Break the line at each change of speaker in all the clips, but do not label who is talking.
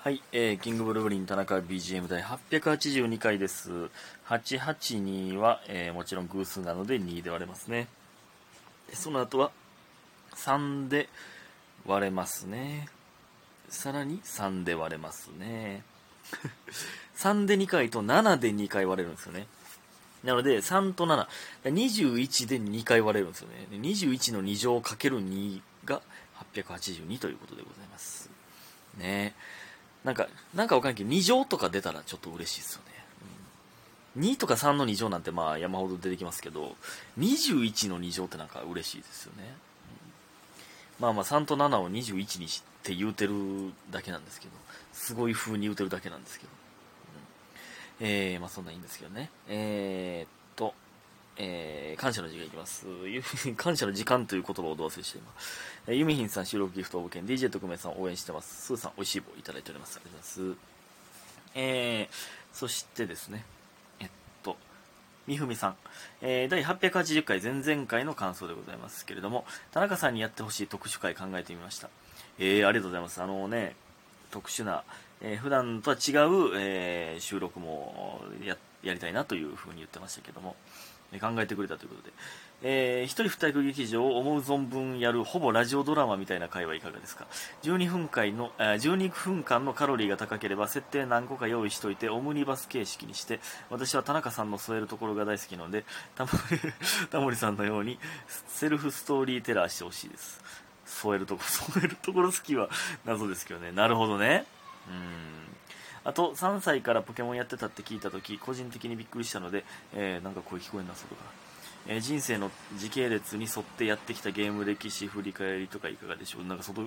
はい、えー、キングブルーブリン田中 BGM 第882回です。882は、えーもちろん偶数なので2で割れますね。その後は3で割れますね。さらに3で割れますね。3で2回と7で2回割れるんですよね。なので、3と7、21で2回割れるんですよね。21の2乗かける2が882ということでございます。ねえなんか、なんかわかんないけど、2乗とか出たらちょっと嬉しいですよね。うん、2とか3の2乗なんてまあ山ほど出てきますけど、21の2乗ってなんか嬉しいですよね。うんまあまあ3と7を21にして言うてるだけなんですけど、すごい風に言うてるだけなんですけど。うんえー、まあそんなんいいんですけどね。えー、っと、えー、感謝の時間いきます。感謝の時間という言葉をどう忘れして今。えー、ユミヒンさん収録ギフト応募券、DJ 特命さん応援してます。スーさん、美味しい棒いただいております。ありがとうございます。えー、そしてですね、えっと、みふみさん、えー、第880回前々回の感想でございますけれども、田中さんにやってほしい特殊回考えてみました。えー、ありがとうございます。あのね、特殊な、えー普段とは違う、えー収録もややりたいなというふうに言ってましたけども、考えてくれたということで、えー一人二役劇場を思う存分やるほぼラジオドラマみたいな回はいかがですか？12分間の、あー12分間のカロリーが高ければ設定何個か用意しといてオムニバス形式にして私は田中さんの添えるところが大好きなのでタモ タモリさんのようにセルフストーリーテラーしてほしいです。添えるとこ添えるところ好きは謎ですけどね。なるほどね。うん。あと3歳からポケモンやってたって聞いた時個人的にびっくりしたので、えーなんか声聞こえんなそうとか、えー人生の時系列に沿ってやってきたゲーム歴史振り返りとかいかがでしょう？なんか外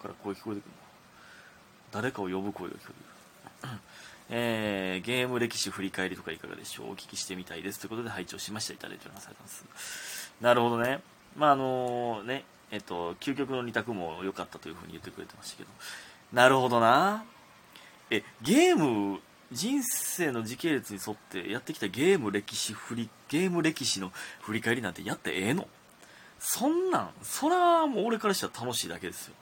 から声聞こえてくるな誰かを呼ぶ声が聞こえてくる。えーゲーム歴史振り返りとかいかがでしょう？お聞きしてみたいです。ということで拝聴しました。いただいております。ありがとうございます。なるほどね。まああのねえっと究極の二択も良かったというふうに言ってくれてましたけど。なるほどな。えゲーム人生の時系列に沿ってやってきたゲーム歴史振りゲーム歴史の振り返りなんてやってええの？そんなんそらもう俺からしたら楽しいだけですよ。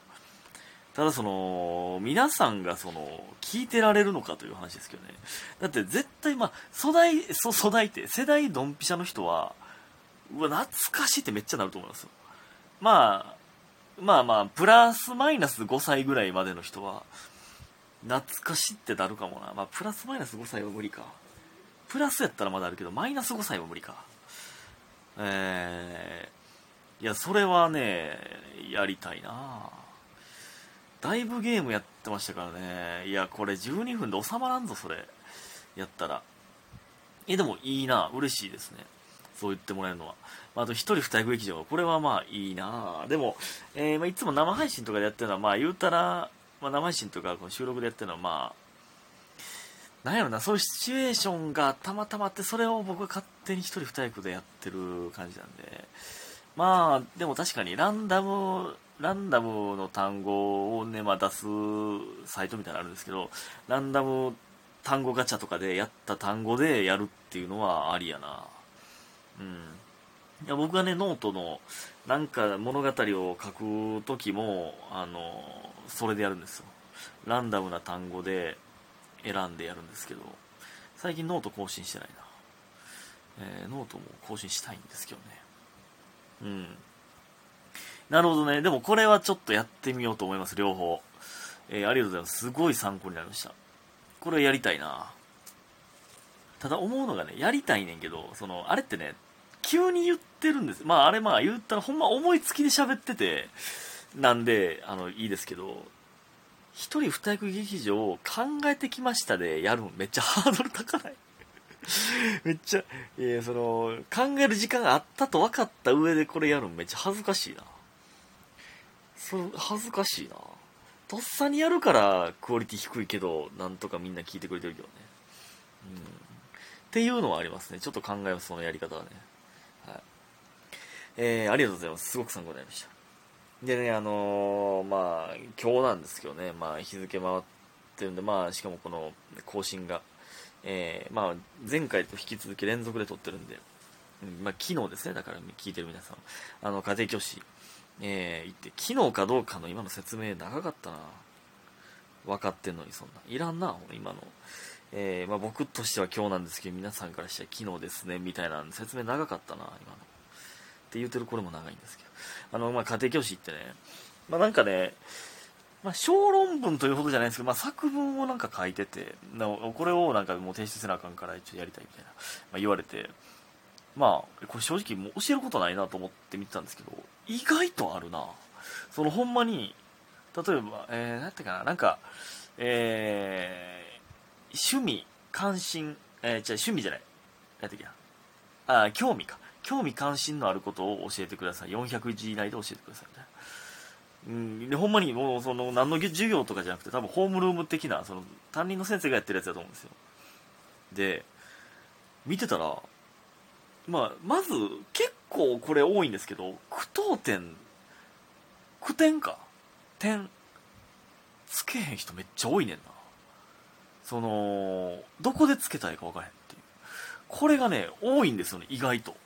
ただその皆さんがその聞いてられるのかという話ですけどね。だって絶対まあ初代そ初代って世代ドンピシャの人はうわ懐かしいってめっちゃなると思いますよ。まあまあまあプラスマイナス5歳ぐらいまでの人は懐かしってなるかもな。まあ、プラスマイナス5歳は無理か。プラスやったらまだあるけど、マイナス5歳は無理か。えー、いや、それはね、やりたいなだいぶゲームやってましたからね。いや、これ12分で収まらんぞ、それ。やったら。え、でもいいな嬉しいですね。そう言ってもらえるのは。まあ、あと一人二役劇場。これはまあいいなでも、えーまあ、いつも生配信とかでやってるのは、まあ言うたら、まあ、生配信とかこの収録でやってるのはまあなんやろなそういうシチュエーションがたまたまあってそれを僕が勝手に一人二役でやってる感じなんでまあでも確かにランダムランダムの単語をね、まあ、出すサイトみたいなのあるんですけどランダム単語ガチャとかでやった単語でやるっていうのはありやな。うん。いや僕がねノートのなんか物語を書く時もあのそれでやるんですよ。ランダムな単語で選んでやるんですけど最近ノート更新してないな、えーノートも更新したいんですけどね。うん。なるほどね。でもこれはちょっとやってみようと思います両方、えーありがとうございます。すごい参考になりました。これやりたいな。ただ思うのがねやりたいねんけどそのあれってね急に言ってるんです。まああれまあ言ったらほんま思いつきで喋っててなんであのいいですけど一人二役劇場を考えてきましたでやるのめっちゃ ハードル高ない？めっちゃいやその考える時間があったと分かった上でこれやるのめっちゃ恥ずかしいな。それ恥ずかしいな。とっさにやるからクオリティ低いけどなんとかみんな聞いてくれてるけどね。うん。っていうのはありますね。ちょっと考えますそのやり方はね。はい。えー、ありがとうございます。すごく参考になりました。でね、あのーまあ、今日なんですけどね、まあ、日付回ってるんで、まあ、しかもこの更新が、えーまあ、前回と引き続き連続で撮ってるんで、まあ、昨日ですね、だから聞いてる皆さん、あの、家庭教師、えー行って、昨日かどうかの今の説明長かったな。分かってんのにそんな。いらんな今の。えー、まあ、僕としては今日なんですけど皆さんからしたら昨日ですねみたいな説明長かったな今の。って言うてるこれも長いんですけどあの、まあ、家庭教師ってねまあ、なんかねまあ、小論文というほどじゃないんですけど、まあ、作文をなんか書いててなこれをなんかもう提出せなあかんから一応やりたいみたいな、まあ、言われてまあこれ正直もう教えることないなと思って見てたんですけど意外とあるな。そのほんまに例えば、えー、なんていうかななんかえー、趣味関心えー、じゃ趣味じゃない。何ていうかあ興味か。興味関心のあることを教えてください。400字以内で教えてくださいみたいなうん、でほんまにもうその何の授業とかじゃなくて多分ホームルーム的なその担任の先生がやってるやつだと思うんですよ。で見てたら、まあ、まず結構これ多いんですけど句読点句点か。点つけへん人めっちゃ多いねんな。そのどこでつけたいか分からへんっていう。これがね多いんですよね意外と。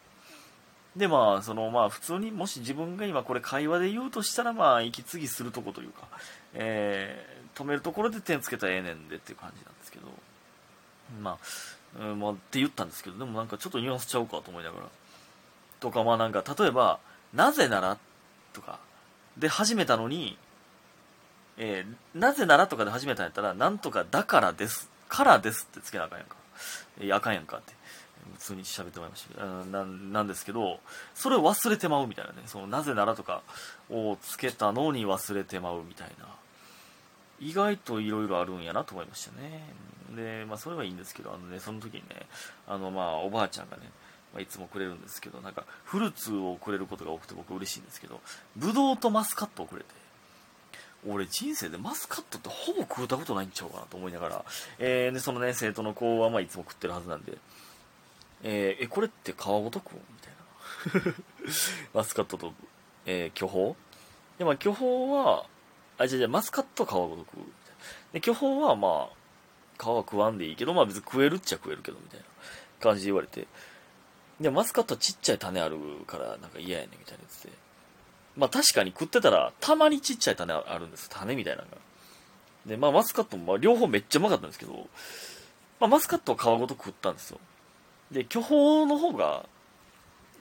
でまあそのまあ普通にもし自分が今これ会話で言うとしたらまあ息継ぎするとこというか、えー、止めるところで点つけたらええねんでっていう感じなんですけどまあ、うん、まあって言ったんですけどでもなんかちょっとニュアンスちゃうかと思いながらとかまあなんか例えばなぜならとかで始めたのに、えー、なぜならとかで始めたんやったらなんとかだからですからですってつけなあかんやんか。いやあかんやんかって。普通に喋ってもらいましたななんですけどそれを忘れてまうみたいなねそのなぜならとかをつけたのに忘れてまうみたいな。意外といろいろあるんやなと思いましたね。でまあそれはいいんですけどあのねその時にねあのまあおばあちゃんがねま、いつもくれるんですけどなんかフルーツをくれることが多くて僕嬉しいんですけどブドウとマスカットをくれて俺人生でマスカットってほぼ食うたことないんちゃうかなと思いながら、えー、でそのね生徒の子はまあいつも食ってるはずなんでえー、え、これって皮ごとくみたいな。マスカットと、えー、巨峰？で、まあ、巨峰は、あ、じゃじゃマスカットは皮ごとくみたいな。で、巨峰はまあ、皮は食わんでいいけど、まあ別に食えるっちゃ食えるけど、みたいな感じで言われて。で、マスカットはちっちゃい種あるから、なんか嫌やねんみたいなやつで。まあ確かに食ってたら、たまにちっちゃい種あるんです。種みたいなのが。で、まあマスカットも、まあ両方めっちゃうまかったんですけど、まあマスカットは皮ごと食ったんですよ。で巨峰の方が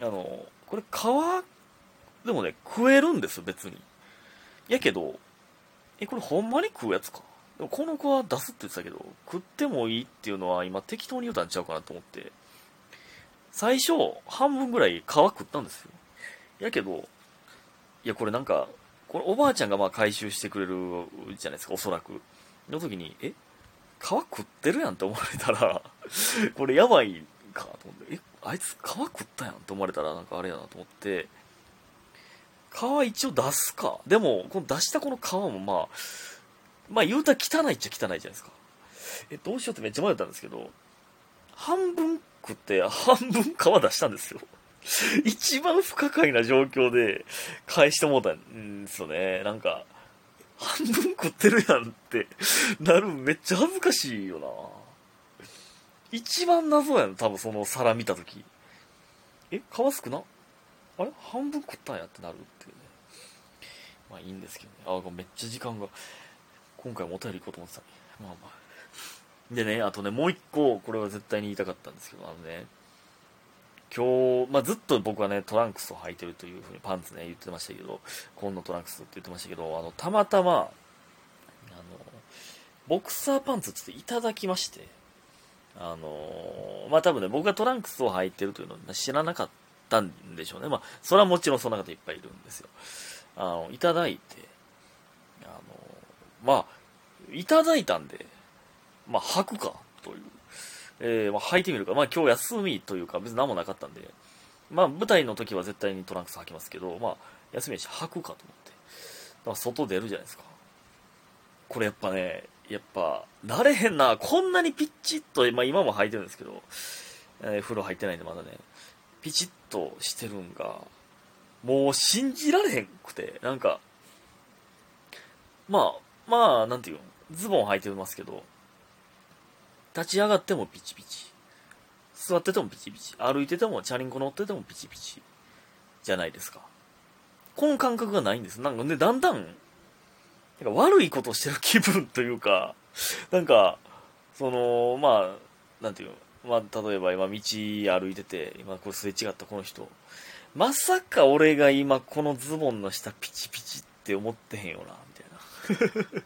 あのこれ皮でもね食えるんです別に。やけどえこれほんまに食うやつか？でもこの子は出すって言ってたけど食ってもいいっていうのは今適当に言うたんちゃうかなと思って。最初半分ぐらい皮食ったんですよ。やけどいやこれなんかこれおばあちゃんがまあ回収してくれるじゃないですかおそらく。の時にえ？皮食ってるやんって思われたらこれやばいかと思ってえあいつ皮食ったやんと思われたらなんかあれやなと思って皮一応出すか。でもこの出したこの皮もまあまあ言うたら汚いっちゃ汚いじゃないですか。えどうしようってめっちゃ迷ったんですけど半分食って半分皮出したんですよ。一番不可解な状況で返してもうたんですよね。なんか半分食ってるやんってなるめっちゃ恥ずかしいよな。一番謎やん、多分その皿見たとき。え、皮少な？あれ？半分食ったんやってなるっていうね。まあいいんですけどね。あ、めっちゃ時間が。今回もお便り行こうと思ってた。まあまあ。でね、あとね、もう一個、これは絶対に言いたかったんですけど、あのね、今日、まあ、ずっと僕はね、トランクスを履いてるというふうにパンツね、言ってましたけど、紺のトランクスって言ってましたけど、あの、たまたま、あの、ボクサーパンツっていただきまして、あのー、まあ多分ね、僕がトランクスを履いてるというのは知らなかったんでしょうね。まあ、それはもちろんそんな方いっぱいいるんですよ。あの、いただいて、あのー、まあ、いただいたんで、まあ、履くか、という。えー、まあ、履いてみるか。まあ、今日休みというか、別に何もなかったんで、まあ、舞台の時は絶対にトランクス履きますけど、まあ、休みやし履くかと思って。まあ、外出るじゃないですか。これやっぱね、やっぱ、慣れへんな。こんなにピッチッと、まあ今も履いてるんですけど、えー、風呂入ってないんでまだね、ピチッとしてるんが、もう信じられへんくて、なんか、まあ、まあ、なんていうの、ズボン履いてますけど、立ち上がってもピチピチ。座っててもピチピチ。歩いてても、チャリンコ乗っててもピチピチ。じゃないですか。この感覚がないんです。なんかね、だんだん、なんか悪いことしてる気分というか、なんか、その、まあ、なんていうまあ、例えば今道歩いてて、今これすれ違ったこの人、まさか俺が今このズボンの下ピチピチって思ってへんよな、みたいな。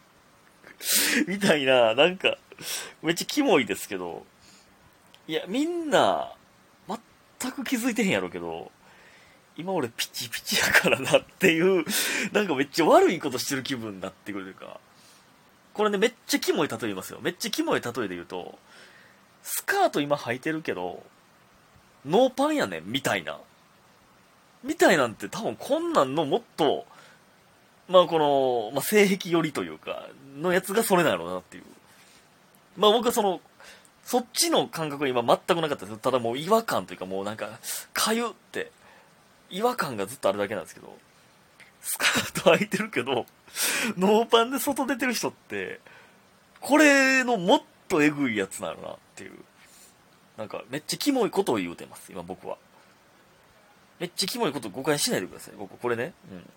みたいな、なんか、めっちゃキモいですけど、いや、みんな、全く気づいてへんやろうけど、今俺ピチピチやからなっていう、なんかめっちゃ悪いことしてる気分になってくるというか、これね、めっちゃキモい例えますよ。めっちゃキモい例えで言うと、スカート今履いてるけど、ノーパンやねん、みたいな。みたいなんて多分こんなんのもっと、まあこの、まあ、性癖寄りというか、のやつがそれなんやろうなっていう。まあ僕はその、そっちの感覚は今全くなかったですただもう違和感というかもうなんか、かゆって、違和感がずっとあるだけなんですけど、スカート履いてるけど、ノーパンで外出てる人って、これのもっとえぐいやつなのなっていう。なんか、めっちゃキモいことを言うてます、今僕は。めっちゃキモいこと誤解しないでください、僕、これね。うん。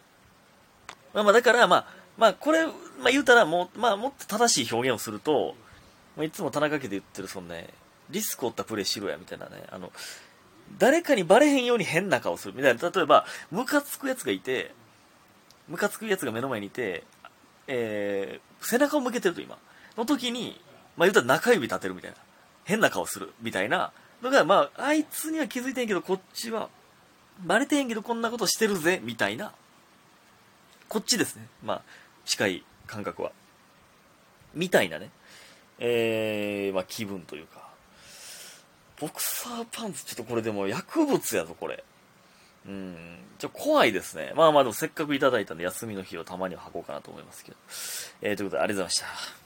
まあまあ、だから、まあ、まあ、これ、まあ言うたら、もう、まあ、もっと正しい表現をすると、ま、いつも田中家で言ってる、そのね、リスクを負ったプレイしろや、みたいなね、あの、誰かにバレへんように変な顔する、みたいな。例えば、ムカつくやつがいて、ムカつくやつが目の前にいて、えー、背中を向けてると今、の時に、まあ言うたら中指立てるみたいな。変な顔する、みたいなのが、まあ、あいつには気づいてんけど、こっちは、バレてんけどこんなことしてるぜ、みたいな、こっちですね。まあ、近い感覚は。みたいなね。えー、まあ気分というか。ボクサーパンツ、ちょっとこれでも薬物やぞ、これ。うん、ちょ、怖いですね。まあまあでもせっかくいただいたんで、休みの日をたまには履こうかなと思いますけど。えー、ということで、ありがとうございました。